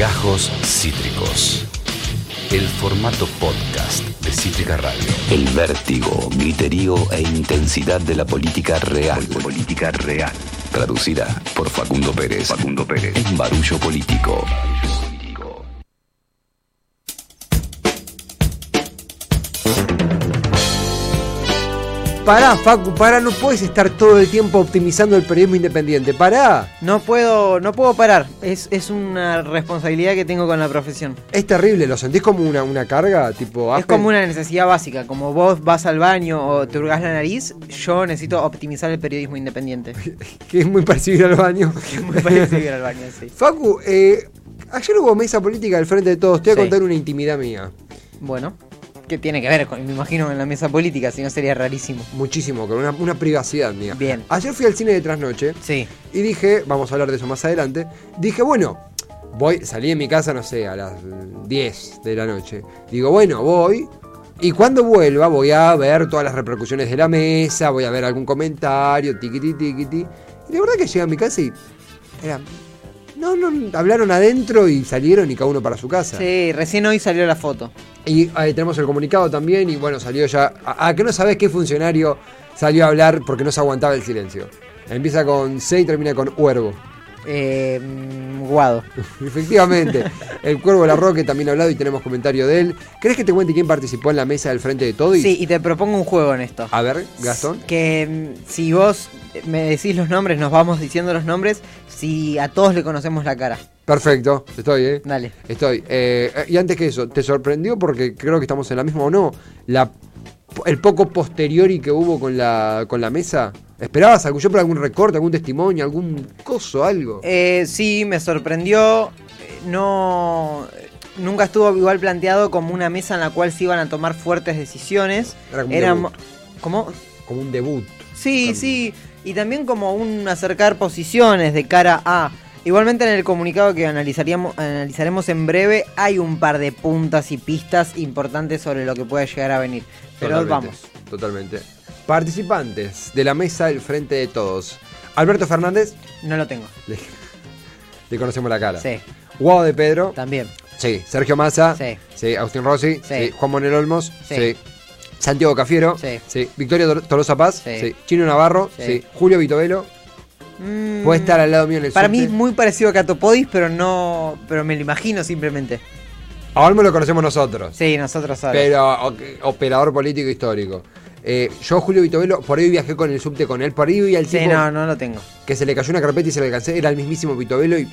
Gajos Cítricos. El formato podcast de Cítrica Radio. El vértigo, griterío e intensidad de la política real. Política real. Traducida por Facundo Pérez. Facundo Pérez. En Barullo Político. Pará, Facu, pará, no puedes estar todo el tiempo optimizando el periodismo independiente. Pará. No puedo, no puedo parar. Es, es una responsabilidad que tengo con la profesión. Es terrible, ¿lo sentís como una, una carga? Tipo, Es como una necesidad básica. Como vos vas al baño o te hurgás la nariz, yo necesito optimizar el periodismo independiente. que es muy parecido al baño. Es muy parecido al baño, sí. Facu, eh, ayer hubo mesa política al frente de todos. Te voy a Sí. contar una intimidad mía. Bueno, ¿qué tiene que ver con, me imagino, con la mesa política? Si no sería rarísimo. Muchísimo, con una, una privacidad mía. Bien. Ayer fui al cine de trasnoche Sí. y dije, vamos a hablar de eso más adelante. Dije, bueno, voy, salí de mi casa, no sé, a las 10 de la noche. Digo, bueno, voy. Y cuando vuelva voy a ver todas las repercusiones de la mesa, voy a ver algún comentario, tiquiti, tiquiti. Y la verdad que llegué a mi casa y era... No, no, hablaron adentro y salieron y cada uno para su casa. Sí, recién hoy salió la foto. Y ahí tenemos el comunicado también y bueno, salió ya... ¿A, a que no sabes qué funcionario salió a hablar porque no se aguantaba el silencio? Empieza con C y termina con Huervo. Eh, guado. Efectivamente, el Cuervo Larroque también ha hablado y tenemos comentario de él. ¿Crees que te cuente quién participó en la mesa del frente de todo? Sí, y te propongo un juego en esto. A ver, Gastón. Que mm, si vos me decís los nombres, nos vamos diciendo los nombres, si a todos le conocemos la cara. Perfecto, estoy, ¿eh? Dale. Estoy. Eh, y antes que eso, ¿te sorprendió porque creo que estamos en la misma o no? La, el poco posteriori que hubo con la, con la mesa. ¿Esperabas algo? Yo por algún recorte, algún testimonio, algún coso, algo? Eh, sí, me sorprendió. No. Nunca estuvo igual planteado como una mesa en la cual se iban a tomar fuertes decisiones. Era como un debut. Como un debut. Sí, También. sí. Y también como un acercar posiciones de cara a. Igualmente en el comunicado que analizaríamos, analizaremos en breve hay un par de puntas y pistas importantes sobre lo que puede llegar a venir. Pero Totalmente, vamos. Totalmente. Participantes de la mesa del frente de todos. Alberto Fernández, No lo tengo. le, le conocemos la cara. Sí, Guado de Pedro. también. Sí. Sergio Massa. Sí. Agustín Rossi. Sí. Sí. Juan Manuel Olmos. Sí. Sí. Santiago Cafiero. Sí. Victoria Tor- Tolosa Paz. Sí. Chino Navarro. Sí. Sí. Julio Vitovelo. Mm, Puede estar al lado mío en el Para mí es muy parecido a Catopodis, pero no. Pero me lo imagino simplemente. A Olmos lo conocemos nosotros. Sí, nosotros ahora. Pero operador político histórico. Eh, yo, Julio Vitovelo, por ahí viajé con el subte con él. Por ahí vi al Sí, tipo no, no lo tengo. que se le cayó una carpeta y se le alcancé. Era el mismísimo Vitovelo y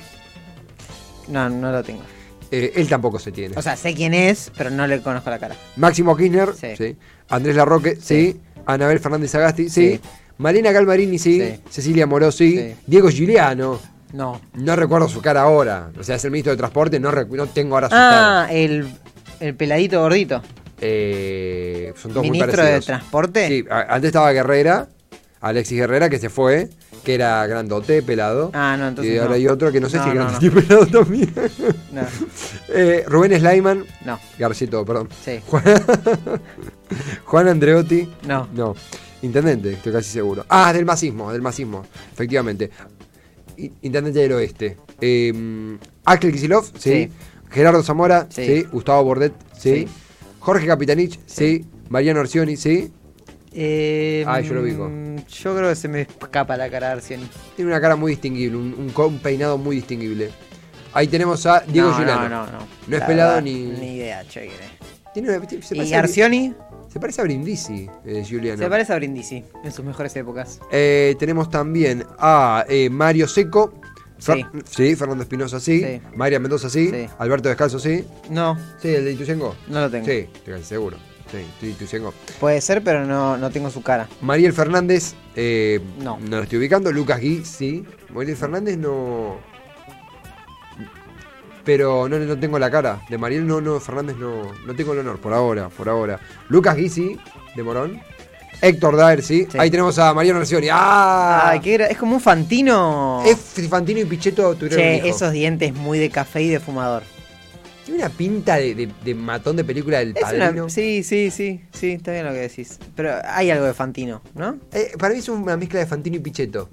No, no lo tengo. eh, él tampoco se tiene. O sea, sé quién es, pero no le conozco la cara. Máximo Kirchner, sí. Sí. Andrés Larroque, sí. Sí. Anabel Fernández Agasti, sí. Sí. Malena Galmarini, sí. Cecilia Moró, sí. Diego Giuliano, No. no recuerdo su cara ahora. O sea, es el ministro de Transporte, no, no tengo ahora su Ah, cara. el, el peladito gordito. Eh, son todos muy ¿Ministro de parecidos. Transporte? Sí, antes estaba Guerrera, Alexis Guerrera, que se fue, que era grandote, pelado. Ah, no, entonces Y ahora no. hay otro que no sé No, si es no, grandote pelado también. No, Eh, Rubén Sleiman, no, Garcito, perdón. sí, Juan, Juan Andreotti. no. No, intendente, estoy casi seguro. Ah, del masismo, del masismo, efectivamente. Intendente del oeste. Eh, Axel Kicillof, sí. Sí. Gerardo Zamora, sí. Sí. Gustavo Bordet, sí. Sí. Jorge Capitanich, sí. Mariano Orsioni, sí. Eh, Ah, yo lo ubico. Yo creo que se me escapa la cara de Arcioni. Tiene una cara muy distinguible, un, un peinado muy distinguible. Ahí tenemos a Diego no, Giuliano. no, no, no. No es La pelado verdad, ni- Ni idea, che. Tiene una- se, ¿Y a, Arcioni? se parece a Brindisi, eh, Giuliano. Se parece a Brindisi en sus mejores épocas. Eh, tenemos también a eh, Mario Seco. Fer- Sí. sí, Fernando Espinosa, sí. Sí. María Mendoza, sí. Sí. Alberto Descalzo, sí. No, Sí, el de Ituzengo. no lo tengo. Sí, seguro. Sí, sí, Ituzengo. Puede ser, pero no, no tengo su cara. Mariel Fernández, eh, No. no lo estoy ubicando. Lucas Gui, sí. Mariel Fernández no. Pero no, no tengo la cara. De Mariel no, no, Fernández no. No tengo el honor, por ahora, por ahora. Lucas Gui, sí, de Morón. Héctor Daer, sí. Sí. Ahí tenemos a Mariano Arcioni. ¡Ah! Ay, qué es como un Fantino. Es Fantino y Pichetto tuvieron un Che, hijo. esos dientes muy de café y de fumador. Tiene una pinta de, de- de matón de película del Es padrino. una, sí, sí, sí, sí, está bien lo que decís. Pero hay algo de Fantino, ¿no? Eh, para mí es una mezcla de Fantino y Pichetto.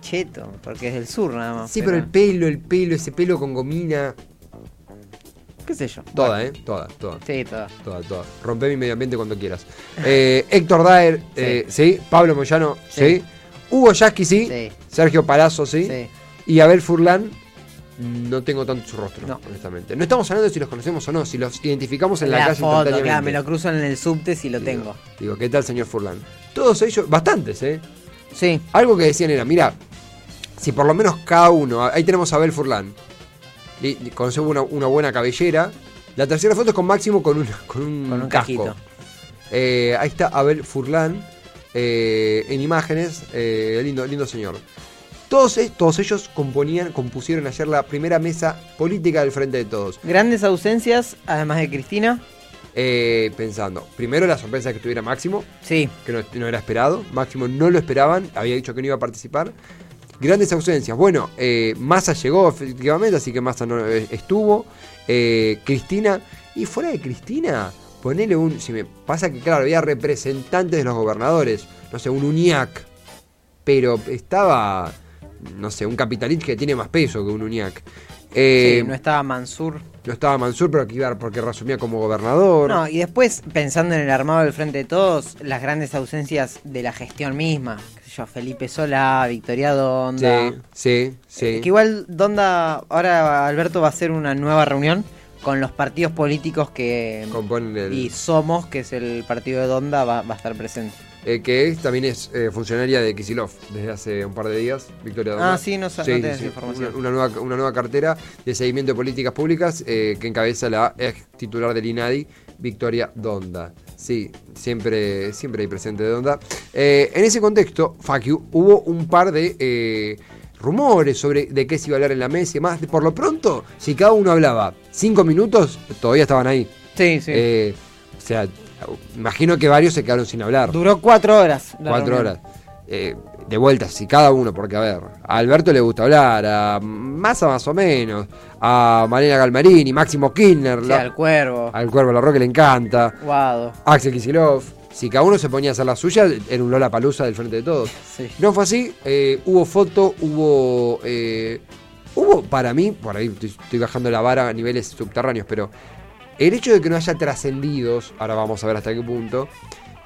cheto, porque es del sur nada más. Sí, pero el pelo, el pelo, ese pelo con gomina. ¿Qué sé yo? Toda, Bueno, ¿eh? Toda, toda. Sí, toda. Toda, toda. Rompe mi medio ambiente cuando quieras. Eh, Héctor Daer, eh, sí. Pablo Moyano, sí. Sí. Hugo Yasky, sí. Sí. Sergio Palazzo, sí. Sí. Y Abel Furlan, no tengo tanto su rostro, No. honestamente. No estamos hablando de si los conocemos o no, si los identificamos en la, La calle foto, claro, instantáneamente. me lo cruzo en el subte si lo Digo, tengo. Digo, ¿qué tal, señor Furlan? Todos ellos, bastantes, ¿eh? Sí. Algo que decían era, mira, si por lo menos cada uno, ahí tenemos a Abel Furlan, conserva una, una buena cabellera. La tercera foto es con Máximo con, una, con un, Con un casco. Eh, ahí está Abel Furlan eh, en imágenes, eh, lindo, lindo señor. Todos, todos ellos componían, compusieron ayer la primera mesa política del Frente de Todos. Grandes ausencias, además de Cristina. Eh, pensando, primero la sorpresa de que estuviera Máximo, Sí. que no, no era esperado. Máximo no lo esperaban, había dicho que no iba a participar. Grandes ausencias. Bueno, eh, Massa llegó efectivamente, así que Massa no eh, estuvo. Eh, Cristina, y fuera de Cristina, ponele un. Si me pasa que, claro, había representantes de los gobernadores, no sé, un UNIAC, pero estaba, no sé, un capitalista que tiene más peso que un UNIAC. Eh, sí, no estaba Mansur. no estaba Mansur, pero que iba porque resumía como gobernador. No, y después, pensando en el armado del Frente de Todos, las grandes ausencias de la gestión misma. Yo, Felipe Solá, Victoria Donda. sí, sí, sí. Eh, Que igual Donda, ahora Alberto va a hacer una nueva reunión con los partidos políticos que... Componen el- Y Somos, que es el partido de Donda, va, va a estar presente. Eh, que es- también es eh, funcionaria de Kisilov desde hace un par de días, Victoria Donda. Ah, sí, no sa- no tenía esa información. Una, una nueva, una nueva cartera de seguimiento de políticas públicas eh, que encabeza la ex titular del INADI, Victoria Donda. Sí, siempre, siempre hay presente de Donda. Eh, en ese contexto, Facu, hubo un par de eh, rumores sobre de qué se iba a hablar en la mesa y más. Por lo pronto, si cada uno hablaba cinco minutos, todavía estaban ahí. Sí, sí. Eh, o sea, imagino que varios se quedaron sin hablar. Duró cuatro horas. la Cuatro reunión. horas. De vuelta, si cada uno, porque a ver, a Alberto le gusta hablar, a Massa más o menos, a Malena Galmarini, Máximo Kirchner, Sí, la- al cuervo. al Cuervo La Roque le encanta, Guado. Axel Kisilov. Si cada uno se ponía a hacer la suya, era un Lola Palusa del frente de todos. Sí. No fue así, eh, hubo foto, hubo. eh, hubo, para mí, por ahí estoy, estoy bajando la vara a niveles subterráneos, pero el hecho de que no haya trascendidos, ahora vamos a ver hasta qué punto,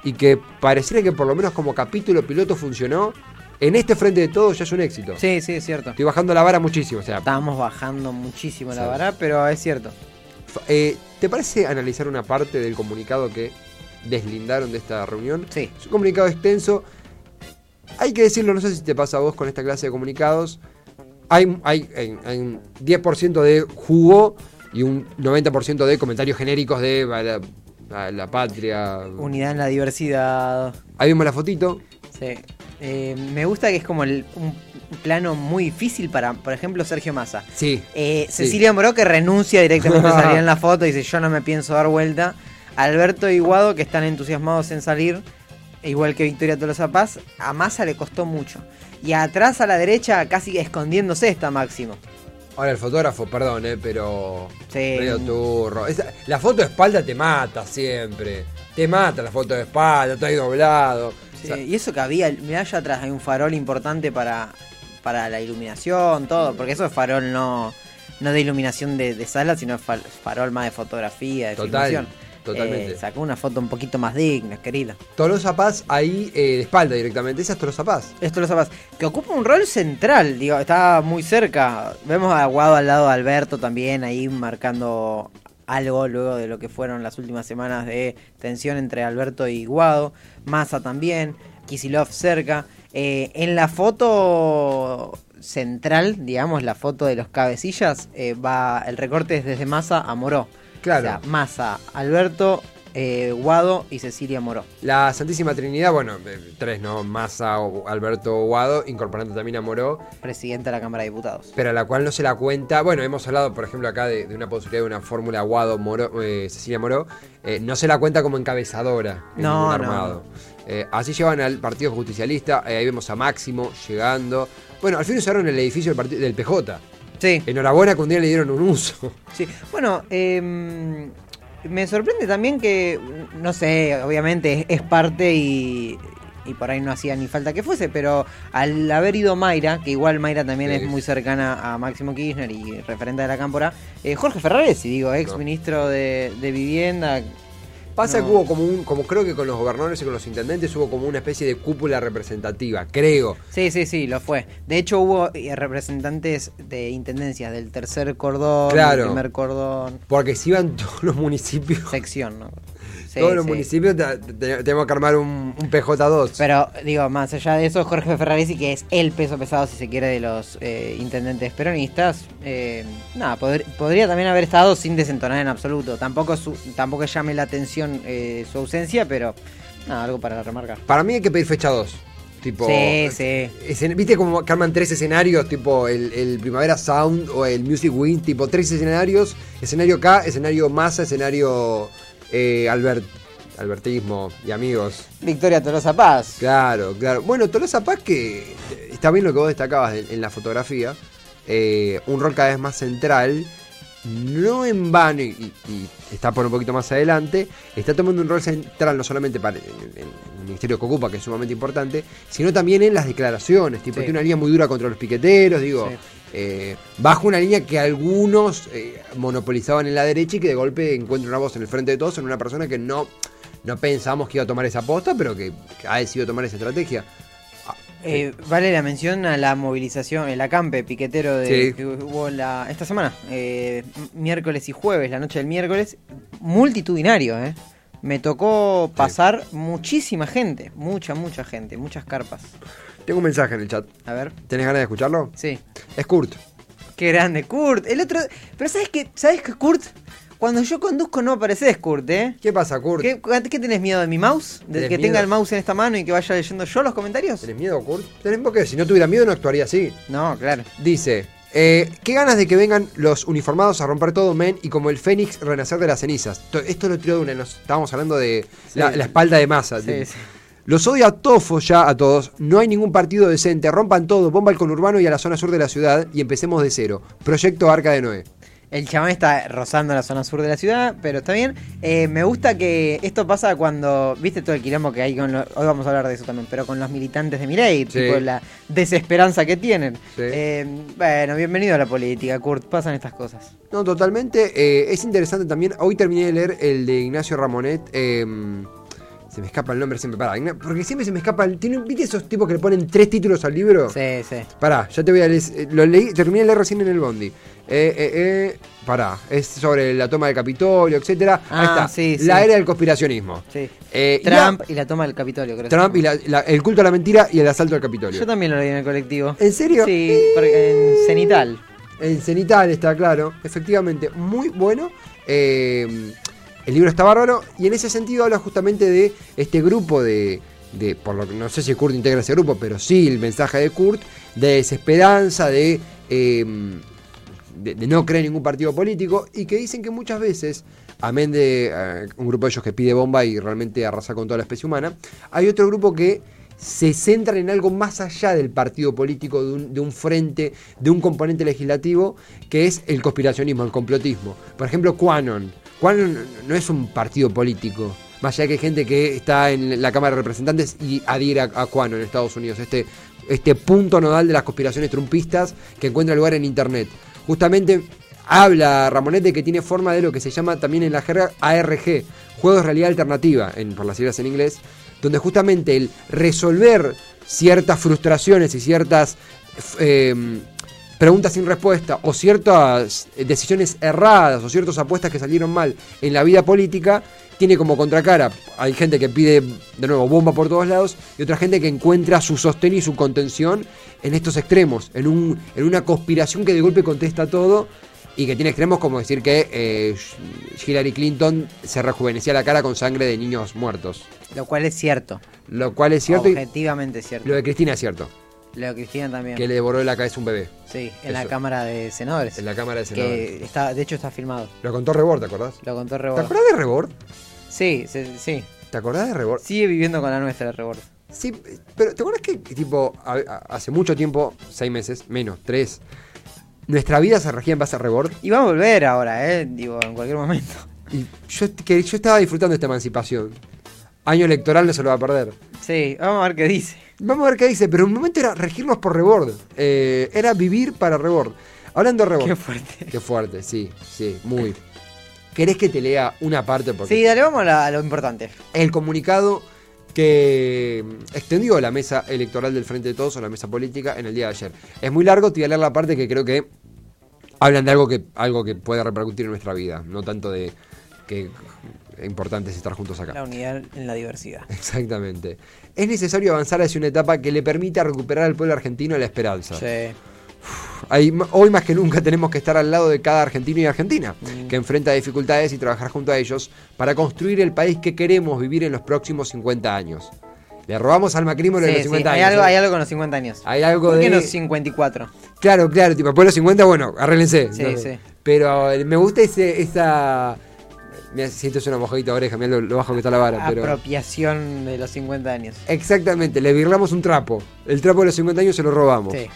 y que pareciera que por lo menos como capítulo piloto funcionó, en este frente de todos ya es un éxito. Sí, sí, es cierto. Estoy bajando la vara muchísimo. O sea, Estábamos bajando muchísimo la vara, pero es cierto. eh, ¿te parece analizar una parte del comunicado que deslindaron de esta reunión? Sí. Es un comunicado extenso. Hay que decirlo, no sé si te pasa a vos con esta clase de comunicados. Hay, hay, hay- hay un 10% de jugo y un 90% de comentarios genéricos de la patria. Unidad en la diversidad. Ahí vemos la fotito. Sí. Eh, me gusta que es como el- un plano muy difícil para, por ejemplo, Sergio Massa. Sí. Eh, Sí. Cecilia Moró que renuncia directamente a salir en la foto y dice yo no me pienso dar vuelta. Alberto y Guado que están entusiasmados en salir, igual que Victoria Tolosa Paz, a Massa le costó mucho. Y atrás a la derecha casi escondiéndose está Máximo. Ahora el fotógrafo, perdón, eh, pero. Sí. Turro. Esa- la foto de espalda te mata siempre. Te mata la foto de espalda, está ahí doblado. Sí, O sea, y eso que había, mirá allá atrás hay un farol importante para, para la iluminación, todo, porque eso es farol no, no de iluminación de, de sala, sino es farol más de fotografía, de Total, filmación. totalmente. Eh, sacó una foto un poquito más digna, querida. Tolosa Paz ahí eh, de espalda directamente. Esa es Tolosa Paz. Esto lo sabes, que ocupa un rol central, digo, está muy cerca. Vemos a Guado al lado de Alberto también, ahí marcando algo luego de lo que fueron las últimas semanas de tensión entre Alberto y Guado. Massa también, Kisilov cerca. Eh, en la foto central, digamos, la foto de los cabecillas, eh, va el recorte es desde Massa a Moró. Claro. O sea, Massa, Alberto, eh, Guado y Cecilia Moró. La Santísima Trinidad, bueno, eh, tres, ¿no? Massa, Alberto Guado, incorporando también a Moró, Presidenta de la Cámara de Diputados. pero a la cual no se la cuenta. Bueno, hemos hablado, por ejemplo, acá de, de una posibilidad de una fórmula Guado, Moró, eh, Cecilia Moró. eh, no se la cuenta como encabezadora en No, no, armado. Eh, así llevan al Partido Justicialista, eh, ahí vemos a Máximo llegando. Bueno, al fin usaron el edificio del, del PJ. Sí. Enhorabuena que un día le dieron un uso. Sí, bueno, em, me sorprende también que, no sé, obviamente es, parte y, y por ahí no hacía ni falta que fuese, pero al haber ido Mayra, que igual Mayra también Sí. es muy cercana a Máximo Kirchner y referente de la cámpora, eh, Jorge Ferraresi, digo, ex ministro de, de Vivienda. Pasa No. que hubo como un, como creo que con los gobernadores y con los intendentes hubo como una especie de cúpula representativa, creo. Sí, sí, sí, lo fue. De hecho hubo eh, representantes de intendencias del tercer cordón, Claro. del primer cordón, Porque si iban todos los municipios, sección, ¿no? Sí, todos los sí. municipios, te- te- tenemos que armar un, un PJ2. Pero digo, más allá de eso, Jorge Ferraresi, que es el peso pesado, si se quiere, de los eh, intendentes peronistas, eh, nada, podr- podría también haber estado sin desentonar en absoluto. Tampoco, su- tampoco llame la atención eh, su ausencia, pero nada, algo para remarcar. Para mí hay que pedir fecha 2. Tipo, Sí, sí. ¿Viste como que arman tres escenarios? Tipo el, el Primavera Sound o el Music Wind, tipo tres escenarios. Escenario K, escenario Massa, escenario eh, Albert, Albertismo y amigos. Victoria Tolosa Paz. Claro, claro. Bueno, Tolosa Paz que eh, está bien lo que vos destacabas en, en la fotografía. eh, un rol cada vez más central. No en vano, y, está por un poquito más adelante, está tomando un rol central no solamente para en, en el ministerio que ocupa, que es sumamente importante, sino también en las declaraciones. Tipo, Sí. tiene una línea muy dura contra los piqueteros, digo, Sí. Eh, bajo una línea que algunos eh, monopolizaban en la derecha y que de golpe encuentra una voz en el frente de todos en una persona que no, no pensamos que iba a tomar esa posta, pero que, que ha decidido tomar esa estrategia. Eh, vale la mención a la movilización, el acampe piquetero de, Sí. que hubo la, esta semana, miércoles y jueves, la noche del miércoles, multitudinario, ¿eh? Me tocó pasar muchísima gente, mucha, mucha gente, muchas carpas. Tengo un mensaje en el chat. A ver, ¿Tenés ganas de escucharlo? sí. Es Kurt. Qué grande, Kurt. El otro. Pero ¿sabes qué? ¿Sabes qué, Kurt? Cuando yo conduzco no apareces, Kurt, ¿eh? ¿Qué pasa, Kurt? ¿Qué, qué tenés miedo de mi mouse? ¿De ¿Tenés que miedo? tenga el mouse en esta mano y que vaya leyendo yo los comentarios? ¿Tenés miedo, Kurt? ¿Tenés por qué? Si no tuviera miedo no actuaría así. No, claro. Dice, eh, qué ganas de que vengan los uniformados a romper todo, men, y como el Fénix renacer de las cenizas. To- Esto lo tiró de una, nos estábamos hablando de Sí. la espalda de masa. Sí, sí. Los odio a tofos ya a todos. No hay ningún partido decente. Rompan todo, bomba al conurbano y a la zona sur de la ciudad y empecemos de cero. Proyecto Arca de Noé. El chamán está rozando la zona sur de la ciudad, pero está bien. Eh, me gusta que esto pasa cuando, viste todo el quilombo que hay con los, hoy vamos a hablar de eso también, pero con los militantes de Milei, Sí. tipo la desesperanza que tienen. Sí. Eh, bueno, bienvenido a la política, Kurt, pasan estas cosas. No, totalmente. eh, es interesante también. Hoy terminé de leer el de Ignacio Ramonet. Se me escapa el nombre siempre. Pará, porque siempre se me escapa. el- ¿tiene- ¿Viste esos tipos que le ponen tres títulos al libro? Sí, sí. Pará, ya te voy a leer. eh, Lo leí, terminé de leer recién en el Bondi. Eh, eh, eh, pará, es sobre la toma del Capitolio, etcétera. Ahí Ah, está. sí, la sí. era del conspiracionismo. sí. Eh, y Trump y la toma del Capitolio, creo. Trump y la- la- el culto a la mentira y el asalto al Capitolio. Yo también lo leí en el colectivo. ¿En serio? Sí, porque en Cenital. En Cenital está claro, efectivamente, muy bueno. Eh, el libro está bárbaro y en ese sentido habla justamente de este grupo de, por lo que no sé si Kurt integra ese grupo, pero sí el mensaje de Kurt, de desesperanza, de, eh, de, no creer en ningún partido político y que dicen que muchas veces, amén de eh, un grupo de ellos que pide bomba y realmente arrasa con toda la especie humana, hay otro grupo que se centran en algo más allá del partido político, de un, de un frente, de un componente legislativo, que es el conspiracionismo, el complotismo. Por ejemplo, Quanon. Quanon no es un partido político. Más allá que hay gente que está en la Cámara de Representantes y adhiere a, a Quanon en Estados Unidos. Este, este punto nodal de las conspiraciones trumpistas que encuentra lugar en Internet. Justamente habla Ramonet de que tiene forma de lo que se llama también en la jerga ARG, Juegos de Realidad Alternativa, en, por las siglas en inglés, donde justamente el resolver ciertas frustraciones y ciertas eh, preguntas sin respuesta o ciertas decisiones erradas o ciertas apuestas que salieron mal en la vida política tiene como contracara hay gente que pide de nuevo bomba por todos lados y otra gente que encuentra su sostén y su contención en estos extremos en, un, en una conspiración que de golpe contesta todo y que tiene extremos como decir que eh, Hillary Clinton se rejuvenecía la cara con sangre de niños muertos Lo cual es cierto. lo cual es cierto Objetivamente cierto. lo de Cristina es cierto Cristina también. que le devoró la cabeza un bebé Sí, en la. Cámara de Senadores. en la Cámara de Senadores que está, de hecho está filmado. lo contó Rebord, ¿te acordás? Lo contó ¿Te Rebord. acordás de Rebord? Sí, sí, sí. ¿Te acordás de Rebord? Sigue viviendo con la nuestra Rebord. Sí, pero ¿te acuerdas que, que, tipo, a- a- hace mucho tiempo, seis meses, menos, tres, nuestra vida se regía en base a Rebord? Y va a volver ahora, eh, digo, en cualquier momento. Y yo, que, yo estaba disfrutando de esta emancipación. Año electoral no se lo va a perder. Sí, vamos a ver qué dice. Vamos a ver qué dice, pero un momento era regirnos por Rebord. Eh, era vivir para Rebord. Hablando de Rebord. Qué fuerte. Qué fuerte, sí, sí, muy. ¿Querés que te lea una parte? Porque Sí, dale, vamos a, la- a lo importante. el comunicado que extendió la mesa electoral del Frente de Todos o la mesa política en el día de ayer. Es muy largo, te voy a leer la parte que creo que hablan de algo que, algo que puede repercutir en nuestra vida, no tanto de que importante es estar juntos acá. La unidad en la diversidad. Exactamente. Es necesario avanzar hacia una etapa que le permita recuperar al pueblo argentino la esperanza. Sí. Hay- hoy más que nunca tenemos que estar al lado de cada argentino y argentina Mm. que enfrenta dificultades y trabajar junto a ellos para construir el país que queremos vivir en los próximos 50 años. Le robamos al macrismo lo de los sí, 50 hay, años. algo, ¿eh? hay algo con los 50 años. Hay algo ¿Por qué de- los 54? Claro, claro, tipo, después de los 50, bueno, arréglense. Sí, No, sí. Pero eh, me gusta ese, esa... Mira, si esto es una mojadita de oreja, mira lo, lo bajo que está la vara. Pero... Apropiación de los 50 años. Exactamente, le virlamos un trapo. El trapo de los 50 años se lo robamos. Sí.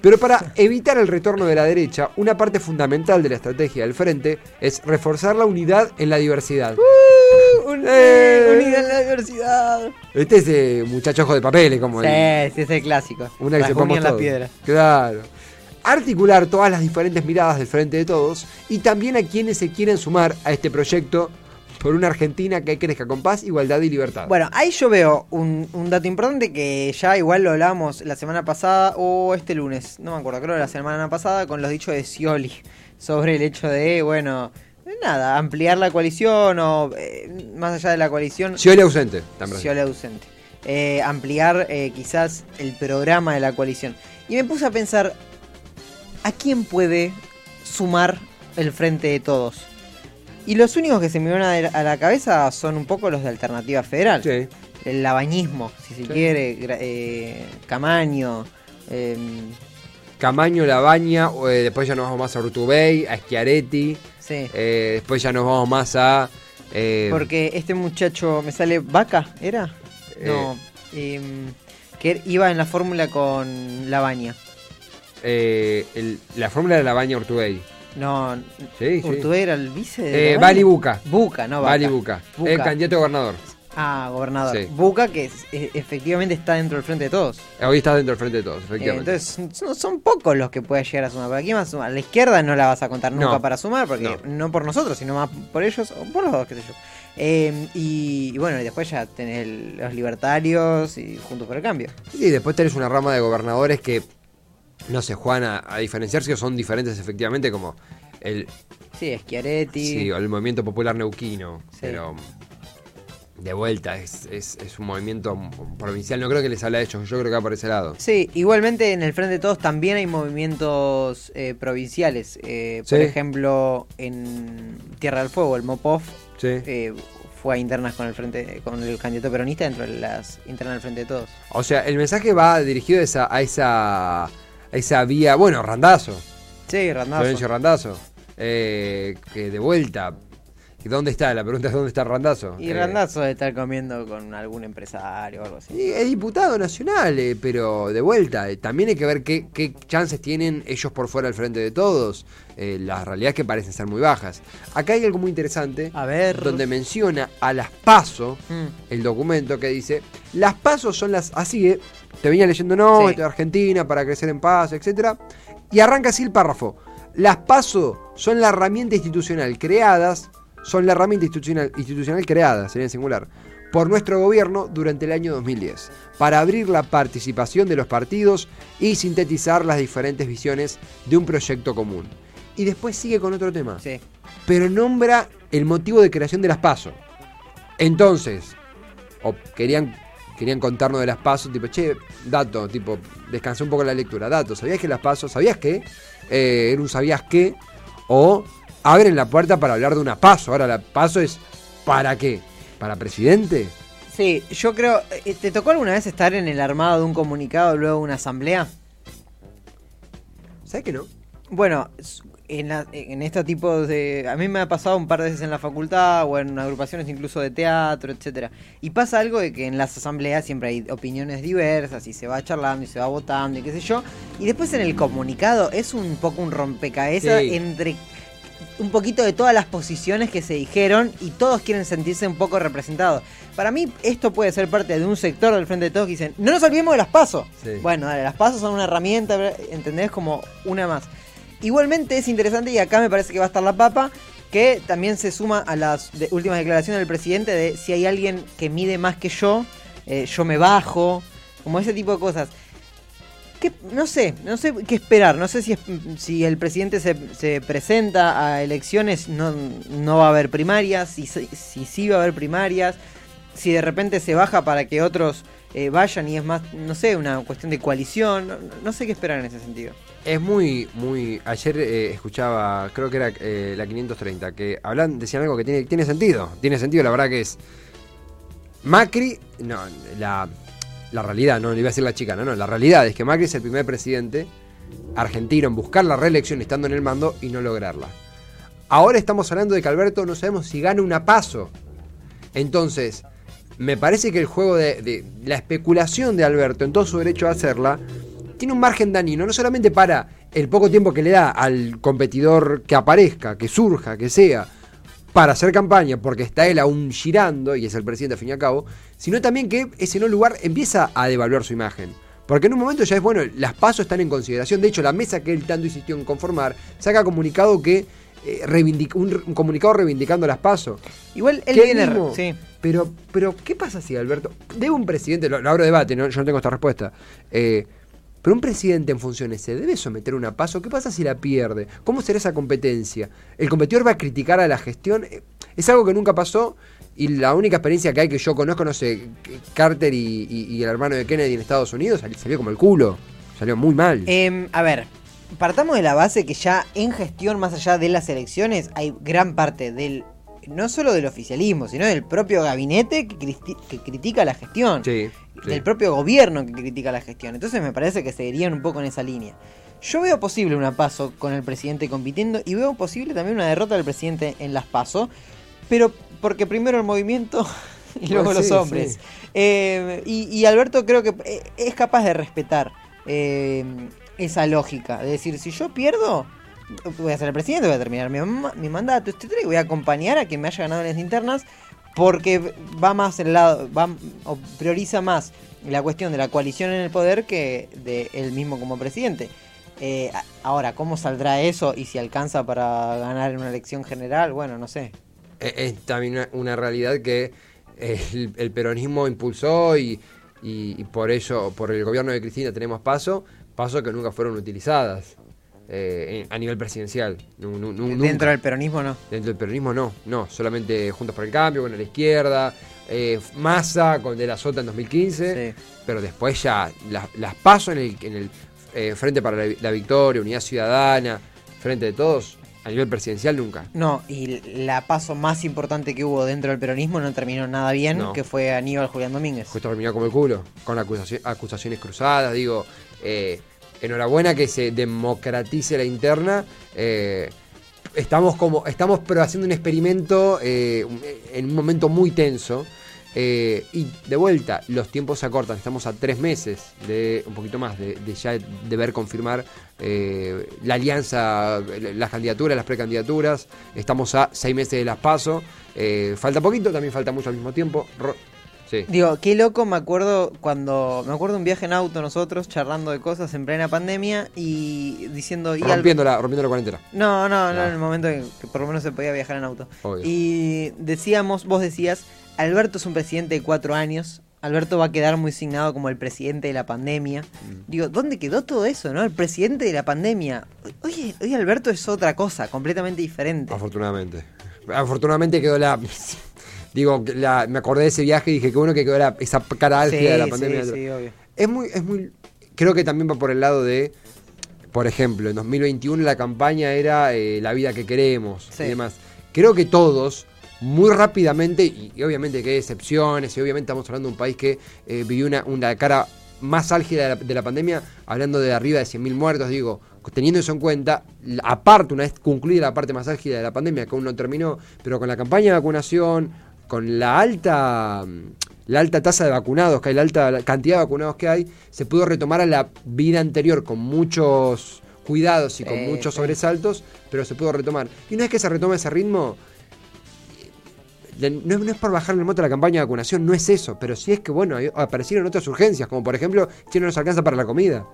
Pero para evitar el retorno de la derecha, una parte fundamental de la estrategia del frente es reforzar la unidad en la diversidad. Un- Eh. Unidad en la diversidad. Este es eh, muchacho de papeles, como el- Sí, sí, es el clásico. una que sepamos en la piedra. Claro. Articular todas las diferentes miradas del frente de todos y también a quienes se quieren sumar a este proyecto por una Argentina que crezca con paz, igualdad y libertad. Bueno, ahí yo veo un, un dato importante que ya igual lo hablamos la semana pasada o este lunes, no me acuerdo, creo la semana pasada con los dichos de Scioli sobre el hecho de, bueno, nada, ampliar la coalición o eh, más allá de la coalición, Scioli ausente. también. Scioli ausente. Eh, ampliar eh, quizás el programa de la coalición. Y me puse a pensar, ¿a quién puede sumar el frente de todos? Y los únicos que se me van a, a la cabeza son un poco los de Alternativa Federal. Sí. El labañismo, si se Sí. quiere, eh, Camaño. em, Camaño, Labaña, eh, después ya nos vamos más a Urtubey, a Schiaretti, sí. eh, después ya nos vamos más a... eh, Porque este muchacho, me sale Vaca, ¿era? No. em, que iba en la fórmula con Labaña. Eh, el- la fórmula de Labaña Urtubey. No, Sí, sí. Urtubey era el vice de Eh. Bali Buca. Buca, no Vaca. Bali Buca. Buca. El candidato a gobernador. Ah, gobernador. Sí. Buca, que es- efectivamente está dentro del frente de todos. Hoy está dentro del frente de todos, Eh, efectivamente. entonces, son, son pocos los que puede llegar a sumar. ¿Para quién más sumar? A la izquierda no la vas a contar nunca No. para sumar, porque No. no. por nosotros, sino más por ellos o por los dos, qué sé yo. Eh, y, y bueno, y después ya tenés el- los libertarios y Juntos por el Cambio. Y después tenés una rama de gobernadores que, no sé, Juan, a, a diferenciarse, son diferentes efectivamente, como el, Sí, Schiaretti. sí, o el movimiento popular neuquino. Sí. Pero de vuelta, es, es- es un movimiento provincial. No creo que les hable a ellos, yo creo que va por ese lado. Sí, igualmente en el Frente de Todos también hay movimientos eh, provinciales. Eh, Por ejemplo, en Tierra del Fuego, el MOPOF Sí. eh, fue a internas con el frente con el candidato peronista dentro de las internas del Frente de Todos. O sea, el mensaje va dirigido a esa, a esa, esa vía. Bueno, Randazo. Sí, Randazo. Florencio Randazo. Eh, que de vuelta. ¿Dónde está? La pregunta es: ¿dónde está Randazo? Y Eh, Randazo de estar comiendo con algún empresario o algo así. y es diputado nacional, eh, pero de vuelta. eh, también hay que ver qué, qué chances tienen ellos por fuera del frente de todos. Eh, las realidades que parecen ser muy bajas. Acá hay algo muy interesante. A ver. Donde menciona a las PASO, Mm. el documento que dice: Las PASO son las. Así, te venía leyendo, no, Sí. Argentina para crecer en paz, etcétera Y arranca así el párrafo. Las PASO son la herramienta institucional creadas, son la herramienta institucional, institucional creada, sería en singular, por nuestro gobierno durante el año 2010, para abrir la participación de los partidos y sintetizar las diferentes visiones de un proyecto común. Y después sigue con otro tema Sí. pero nombra el motivo de creación de las PASO. Entonces, o querían, querían contarnos de las PASO, tipo, che, dato, tipo, descansé un poco la lectura, dato, ¿sabías que las PASO, sabías que? Eh, era un sabías que, o abren la puerta para hablar de una PASO. Ahora la PASO es, ¿para qué? ¿Para presidente? Sí, yo creo. eh, ¿Te tocó alguna vez estar en el armado de un comunicado luego de una asamblea? ¿Sabes que no? Bueno, en, la- en este tipo de... A mí me ha pasado un par de veces en la facultad o en agrupaciones incluso de teatro, etcétera. Y pasa algo de que en las asambleas siempre hay opiniones diversas y se va charlando y se va votando y qué sé yo. Y después en el comunicado es un poco un rompecabezas Sí. entre un poquito de todas las posiciones que se dijeron y todos quieren sentirse un poco representados. Para mí esto puede ser parte de un sector del Frente de Todos que dicen, no nos olvidemos de las pasos. Sí. Bueno, dale, las pasos son una herramienta, ¿entendés? Como una más. Igualmente es interesante y acá me parece que va a estar la papa, que también se suma a las de- últimas declaraciones del presidente de si hay alguien que mide más que yo, eh, yo me bajo, como ese tipo de cosas. ¿Qué- no sé, no sé qué esperar. No sé si, es- si el presidente se, se presenta a elecciones, no, no va a haber primarias, si, si sí va a haber primarias, si de repente se baja para que otros eh, vayan y es más, no sé, una cuestión de coalición. No, no sé qué esperar en ese sentido. Es muy, muy. Ayer eh, escuchaba, creo que era eh, la 530, que hablan, decían algo que tiene, tiene sentido. Tiene sentido, la verdad que es. Macri, no, la, la realidad, no le iba a decir la chica, no, no, la realidad es que Macri es el primer presidente argentino en buscar la reelección estando en el mando y no lograrla. Ahora estamos hablando de que Alberto no sabemos si gana una paso. Entonces, me parece que el juego de, de la especulación de Alberto en todo su derecho a hacerla tiene un margen dañino, no solamente para el poco tiempo que le da al competidor que aparezca, que surja, que sea, para hacer campaña, porque está él aún girando, y es el presidente al fin y al cabo, sino también que ese no lugar empieza a devaluar su imagen. Porque en un momento ya es bueno, las pasos están en consideración. De hecho, la mesa que él tanto insistió en conformar saca comunicado que. eh, reivindic- un, un comunicado reivindicando las pasos. Igual él ¿Qué viene... mismo? Sí. Pero, pero, ¿qué pasa si Alberto. Debe un presidente, lo, lo abro debate, ¿no? yo no tengo esta respuesta. eh, pero un presidente en funciones se debe someter a una paso. ¿Qué pasa si la pierde? ¿Cómo será esa competencia? ¿El competidor va a criticar a la gestión? Eh, Es algo que nunca pasó y la única experiencia que hay que yo conozco, no sé, Carter y, el hermano de Kennedy en Estados Unidos sali- salió como el culo. Salió muy mal. Em, a ver, partamos de la base que ya en gestión, más allá de las elecciones, hay gran parte del, no solo del oficialismo, sino del propio gabinete que, critica la gestión. sí, sí. Del propio gobierno que critica la gestión. Entonces me parece que seguirían un poco en esa línea. Yo veo posible una paso con el presidente compitiendo y veo posible también una derrota del presidente en las paso, pero porque primero el movimiento y luego Ah, los hombres. Eh, y, y Alberto creo que eh, es capaz de respetar eh, esa lógica. De decir, si yo pierdo, voy a ser el presidente, voy a terminar mi, mi mandato, etcétera, y voy a acompañar a quien me haya ganado en las internas porque va más el lado, va, o prioriza más la cuestión de la coalición en el poder que de él mismo como presidente. Eh, ahora, ¿cómo saldrá eso? Y si alcanza para ganar en una elección general, bueno, no sé. Eh, es también una, realidad que el, peronismo impulsó y, y- y por ello, por el gobierno de Cristina tenemos paso, paso que nunca fueron utilizadas eh, a nivel presidencial. Nunca. Dentro del peronismo no. Dentro del peronismo no, no, solamente Juntos por el Cambio, con la izquierda, eh, Massa con De la Sota en 2015, Sí. pero después ya las, las paso en el, en el eh, Frente para la, la Victoria, Unidad Ciudadana, Frente de Todos, a nivel presidencial nunca. No, y la paso más importante que hubo dentro del peronismo no terminó nada bien, que fue Aníbal Julián Domínguez. Justo terminó como el culo, con acusaci- acusaciones cruzadas, digo, eh, enhorabuena que se democratice la interna. eh, estamos como, estamos pero haciendo un experimento eh, en un momento muy tenso. eh, y de vuelta, los tiempos se acortan, estamos a tres meses, de un poquito más, de, de ya deber confirmar eh, la alianza, las candidaturas, las precandidaturas. Estamos a seis meses de las paso. eh, falta poquito, también falta mucho al mismo tiempo. Sí. Digo, qué loco me acuerdo cuando. Me acuerdo un viaje en auto nosotros, charlando de cosas en plena pandemia y diciendo. Y al- Rompiendo la, rompiendo la cuarentena. No, no, no, Ah. en el momento en que por lo menos se podía viajar en auto. Obvio. Y decíamos, vos decías, Alberto es un presidente de cuatro años. Alberto va a quedar muy signado como el presidente de la pandemia. Mm. Digo, ¿dónde quedó todo eso, no? El presidente de la pandemia. Oye, hoy Alberto es otra cosa, completamente diferente. Afortunadamente. Afortunadamente quedó la. Digo, la, me acordé de ese viaje y dije que bueno que quedó la- esa cara Sí, álgida de la sí, pandemia. sí, obvio. Es muy, es muy. Creo que también va por el lado de. Por ejemplo, en 2021 la campaña era eh, la vida que queremos Sí. y demás. Creo que todos, muy rápidamente, y, y obviamente que hay excepciones, y obviamente estamos hablando de un país que eh, vivió una, una cara más álgida de la, de la pandemia, hablando de arriba de 100.000 muertos, digo, teniendo eso en cuenta, aparte, una vez concluida la parte más álgida de la pandemia, que aún no terminó, pero con la campaña de vacunación, con la alta la alta tasa de vacunados que hay, la alta cantidad de vacunados que hay, se pudo retomar a la vida anterior con muchos cuidados y con muchos sobresaltos, pero se pudo retomar. Y una vez que se retoma ese ritmo, de- no, es- no es por bajarle el moto a la campaña de vacunación, no es eso, pero sí es que, bueno, aparecieron otras urgencias, como por ejemplo, si no nos alcanza para la comida.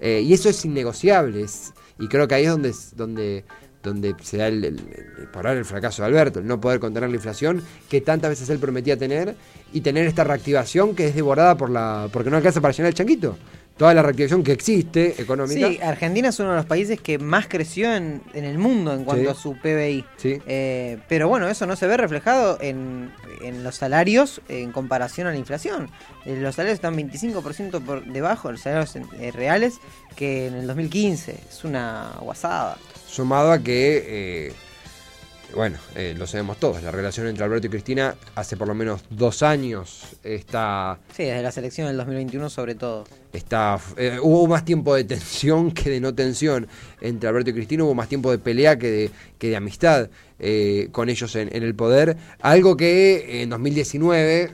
Eh, y eso es innegociable, es- y creo que ahí es donde, donde, donde se da el, el- el- por ahora el fracaso de Alberto, el no poder contener la inflación que tantas veces él prometía tener, y tener esta reactivación que es devorada por la porque no alcanza para llenar el changuito. Toda la reactivación que existe económica. Sí, Argentina es uno de los países que más creció en, en el mundo en cuanto Sí. a su PBI. Sí. Eh, pero bueno, eso no se ve reflejado en, en los salarios en comparación a la inflación. Eh, los salarios están 25% por debajo de los salarios eh, reales que en el 2015. Es una guasada. Sumado a que, eh, bueno, eh, lo sabemos todos, la relación entre Alberto y Cristina hace por lo menos dos años está... Sí, desde la selección del 2021 sobre todo. está eh, hubo más tiempo de tensión que de no tensión entre Alberto y Cristina, hubo más tiempo de pelea que de, que de amistad eh, con ellos en, en el poder. Algo que en 2019...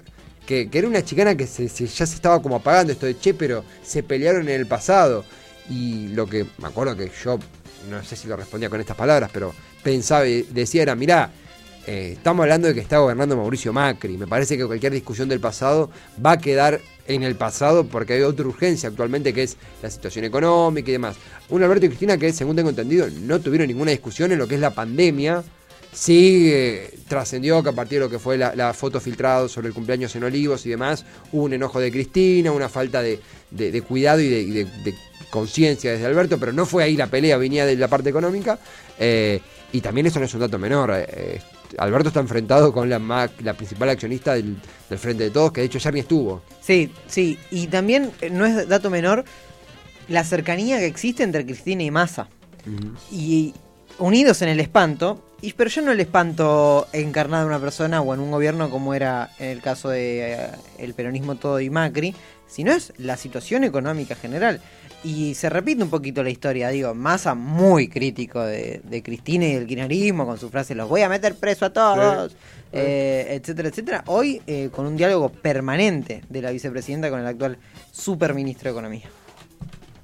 Que, que era una chicana que se, se- ya se estaba como apagando esto de che, pero se pelearon en el pasado. Y lo que me acuerdo que yo, no sé si lo respondía con estas palabras, pero pensaba y decía era, mirá, eh, estamos hablando de que está gobernando Mauricio Macri. Me parece que cualquier discusión del pasado va a quedar en el pasado porque hay otra urgencia actualmente que es la situación económica y demás. Un Alberto y Cristina que, según tengo entendido, no tuvieron ninguna discusión en lo que es la pandemia. Sí, eh, trascendió que a partir de lo que fue la, foto filtrada sobre el cumpleaños en Olivos y demás, hubo un enojo de Cristina, una falta de, de- cuidado y de conciencia desde Alberto, pero no fue ahí la pelea, venía de la parte económica. eh, y también eso no es un dato menor. eh, Alberto está enfrentado con la, la principal accionista del, del Frente de Todos, que de hecho ya ni estuvo. Sí, sí. Y también, eh, no es dato menor, la cercanía que existe entre Cristina y Massa. y unidos en el espanto, y, pero ya no el espanto encarnado en una persona o en un gobierno como era en el caso de eh, el peronismo todo y Macri, sino es la situación económica general. Y se repite un poquito la historia, digo, Massa muy crítico de, de Cristina y del kirchnerismo con su frase, los voy a meter preso a todos, eh, etcétera, etcétera. Hoy eh, con un diálogo permanente de la vicepresidenta con el actual superministro de Economía.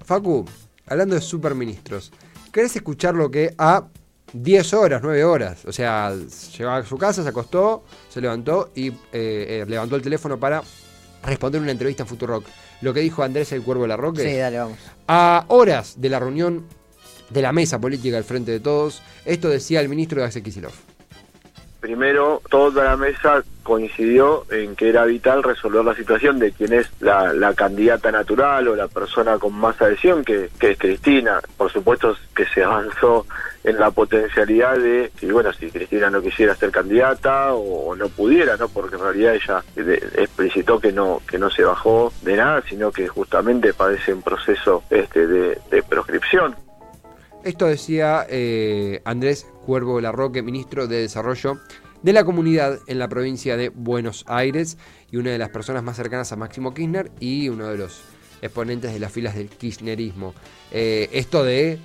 Facu, hablando de superministros, ¿querés escuchar lo que a 10 horas, 9 horas? O sea, llegó a su casa, se acostó, se levantó y eh, eh, levantó el teléfono para responder una entrevista en Futurock. Lo que dijo Andrés el Cuervo Larroque. Sí, dale, vamos. A horas de la reunión de la mesa política del Frente de Todos, esto decía el ministro de Axel Kicillof. Primero, toda la mesa coincidió en que era vital resolver la situación de quién es la, candidata natural o la persona con más adhesión, que, es Cristina. Por supuesto que se avanzó en la potencialidad de, si bueno, si Cristina no quisiera ser candidata o, no pudiera, ¿no? Porque en realidad ella explicitó que no que no se bajó de nada, sino que justamente padece un proceso este de, de proscripción. Esto decía eh, Andrés Cuervo Larroque, ministro de Desarrollo de la Comunidad en la provincia de Buenos Aires y una de las personas más cercanas a Máximo Kirchner y uno de los exponentes de las filas del kirchnerismo. Eh, esto de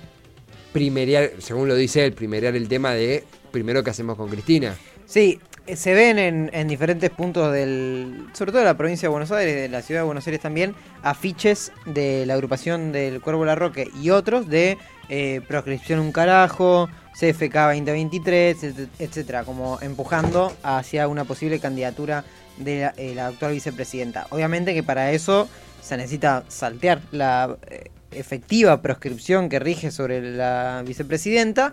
primerear, según lo dice él, primerear el tema de primero qué hacemos con Cristina. Sí, eh, se ven en, en diferentes puntos del, sobre todo de la provincia de Buenos Aires, de la ciudad de Buenos Aires también, afiches de la agrupación del Cuervo Larroque y otros de eh, proscripción un carajo, CFK 2023, et- etcétera, como empujando hacia una posible candidatura de la, eh, la actual vicepresidenta. Obviamente que para eso se necesita saltear la eh, efectiva proscripción que rige sobre la vicepresidenta,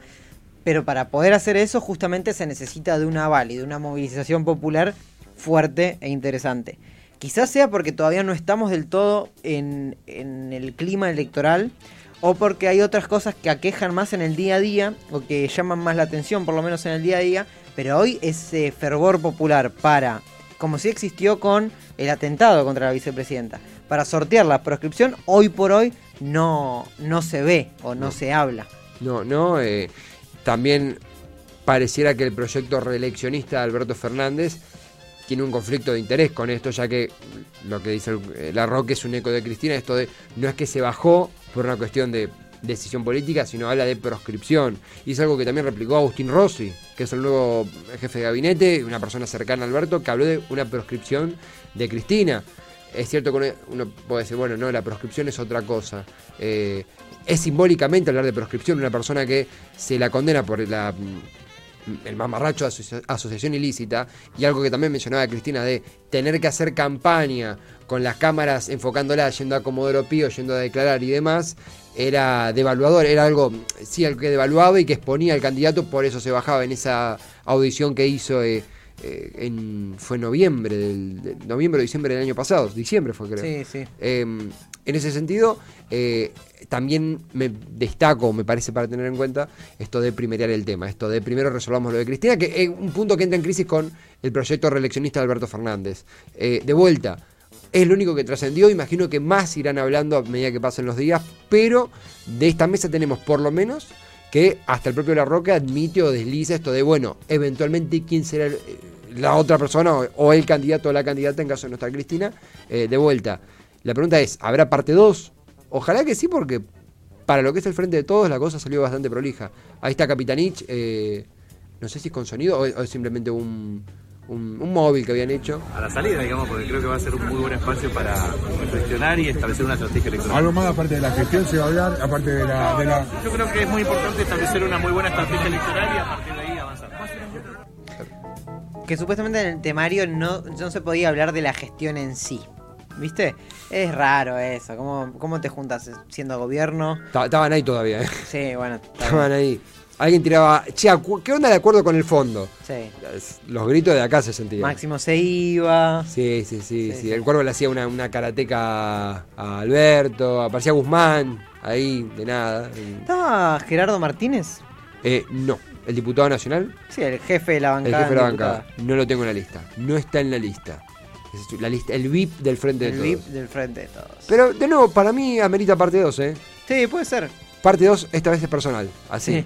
pero para poder hacer eso justamente se necesita de un aval y de una movilización popular fuerte e interesante. Quizás sea porque todavía no estamos del todo en, en el clima electoral o porque hay otras cosas que aquejan más en el día a día o que llaman más la atención por lo menos en el día a día, pero hoy ese fervor popular para, como si existió con el atentado contra la vicepresidenta, para sortear la proscripción, hoy por hoy no, no se ve o no, No. se habla. No, no. eh, también pareciera que el proyecto reeleccionista de Alberto Fernández tiene un conflicto de interés con esto, ya que lo que dice el- la Roque es un eco de Cristina, esto de no es que se bajó por una cuestión de decisión política, sino habla de proscripción. Y es algo que también replicó Agustín Rossi, que es el nuevo jefe de gabinete, una persona cercana a Alberto, que habló de una proscripción de Cristina. es cierto que uno, puede decir, bueno, no, la proscripción es otra cosa. Eh, es simbólicamente hablar de proscripción, una persona que se la condena por la el mamarracho de asocia- asociación ilícita y algo que también mencionaba Cristina de tener que hacer campaña con las cámaras enfocándola, yendo a Comodoro Pío, yendo a declarar y demás, era devaluador, era algo, sí, algo que devaluaba y que exponía al candidato, por eso se bajaba en esa audición que hizo eh, eh, en, fue noviembre, del, de- noviembre o diciembre del año pasado, diciembre fue creo. Sí, sí. Eh, en ese sentido, eh, también me destaco, me parece para tener en cuenta, esto de primerear el tema, esto de primero resolvamos lo de Cristina, que es un punto que entra en crisis con el proyecto reeleccionista de Alberto Fernández. Eh, de vuelta, es lo único que trascendió, imagino que más irán hablando a medida que pasen los días, pero de esta mesa tenemos por lo menos que hasta el propio La Roca admite o desliza esto de, bueno, eventualmente quién será el- la otra persona o, o el candidato o la candidata en caso de no estar Cristina, eh, de vuelta. La pregunta es, ¿habrá parte 2? Ojalá que sí, porque para lo que es el frente de todos la cosa salió bastante prolija. Ahí está Capitanich, eh, no sé si es con sonido o, o es simplemente un, un, un móvil que habían hecho. a la salida, digamos, porque creo que va a ser un muy buen espacio para reflexionar y establecer una estrategia electoral. Algo más aparte de la gestión se va a hablar, aparte de la... De la... Yo creo que es muy importante establecer una muy buena estrategia electoral y a partir de ahí avanzar. Que supuestamente en el temario no, no se podía hablar de la gestión en sí. ¿Viste? Es raro eso. ¿Cómo, cómo te juntas siendo gobierno? Ta- Estaban ahí todavía, ¿eh? Sí, bueno. está Estaban ahí. Alguien tiraba, che, ¿qué onda de acuerdo con el fondo? Sí. Los gritos de acá se sentían. Máximo se iba. Sí, sí, sí, Sí. El cuervo le hacía una, una karateca a Alberto, aparecía Guzmán, ahí, de nada. ¿Estaba Gerardo Martínez? Eh, no, el diputado nacional, Sí, el jefe de la el bancada. jefe de la bancada, no lo tengo en la lista. No está en la lista. Es la lista el VIP del frente El de VIP todos. del frente de todos. Pero, de nuevo, para mí amerita parte 2, ¿eh? Sí, puede ser. Parte 2, esta vez es personal. Así. Sí.